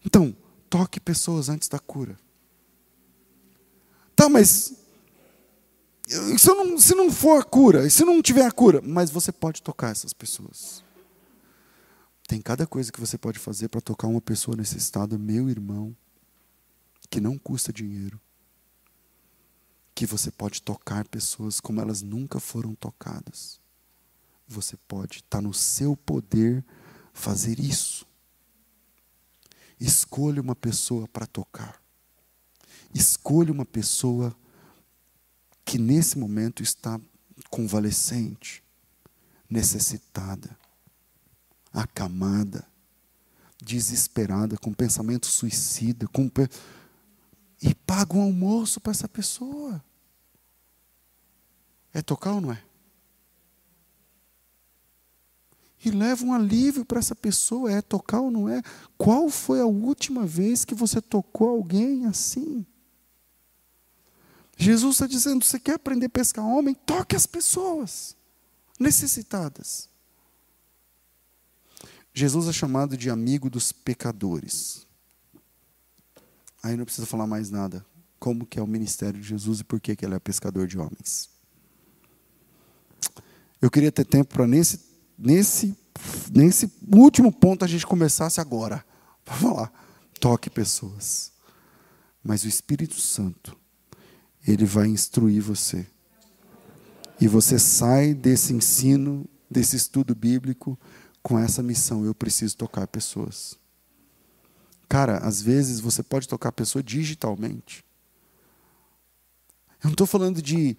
Então, Toque pessoas antes da cura. Tá, mas se não, se não for a cura, se não tiver a cura, mas você pode tocar essas pessoas. Tem cada coisa que você pode fazer para tocar uma pessoa nesse estado, meu irmão, que não custa dinheiro. Que você pode tocar pessoas como elas nunca foram tocadas. Você pode, está no seu poder fazer isso. Escolha uma pessoa para tocar. Escolha uma pessoa que nesse momento está convalescente, necessitada, acamada, desesperada, com pensamento suicida, com e paga um almoço para essa pessoa. É tocar ou não é? E leva um alívio para essa pessoa. É tocar ou não é? Qual foi a última vez que você tocou alguém assim? Jesus está dizendo: você quer aprender a pescar homem? Toque as pessoas necessitadas. Jesus é chamado de amigo dos pecadores. Aí não precisa falar mais nada. Como que é o ministério de Jesus e por que, que ele é pescador de homens. Eu queria ter tempo para nesse nesse, nesse último ponto a gente começasse agora. Para falar, toque pessoas. Mas o Espírito Santo, ele vai instruir você. E você sai desse ensino, desse estudo bíblico, com essa missão: eu preciso tocar pessoas. Cara, às vezes você pode tocar a pessoa digitalmente. Eu não estou falando de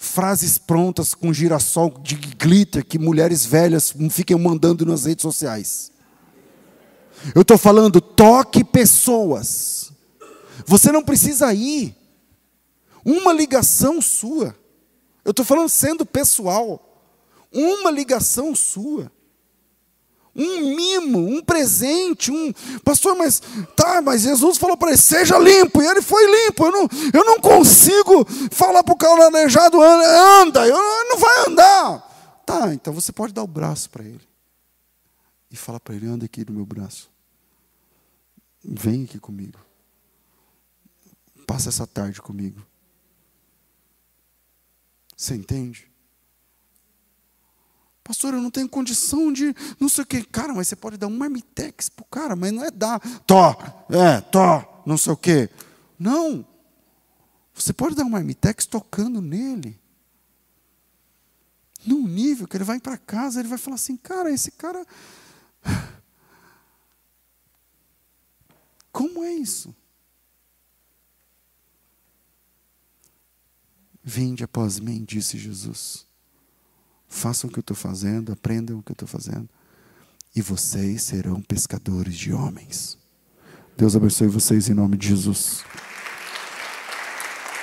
frases prontas com girassol de glitter que mulheres velhas fiquem mandando nas redes sociais. Eu estou falando, toque pessoas. Você não precisa ir. Uma ligação sua. Eu estou falando sendo pessoal. Uma ligação sua. Um mimo, um presente, um pastor, mas tá, mas Jesus falou para ele, seja limpo, e ele foi limpo. Eu não, eu não consigo falar para o cara aleijado, anda, eu não vai andar. Tá, então você pode dar o braço para ele e falar para ele, anda aqui no meu braço. Vem aqui comigo. Passa essa tarde comigo. Você entende? Pastor, eu não tenho condição de não sei o quê. Cara, mas você pode dar um marmitex para o cara, mas não é dar, tó, é, tó, não sei o quê. Não. Você pode dar um marmitex tocando nele. Num nível que ele vai para casa, ele vai falar assim, cara, esse cara. Como é isso? Vinde após mim, disse Jesus. Façam o que eu estou fazendo, aprendam o que eu estou fazendo, e vocês serão pescadores de homens. Deus abençoe vocês em nome de Jesus.